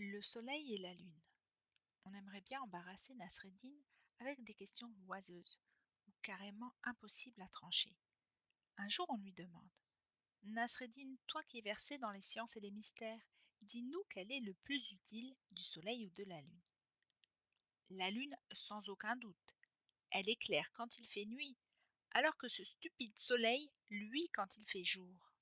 Le soleil et la lune. On aimerait bien embarrasser Nasreddin avec des questions oiseuses ou carrément impossibles à trancher. Un jour, on lui demande Nasreddin, toi qui es versé dans les sciences et les mystères, dis-nous quel est le plus utile du soleil ou de la lune? La lune, sans aucun doute. Elle éclaire quand il fait nuit, alors que ce stupide soleil, lui, quand il fait jour.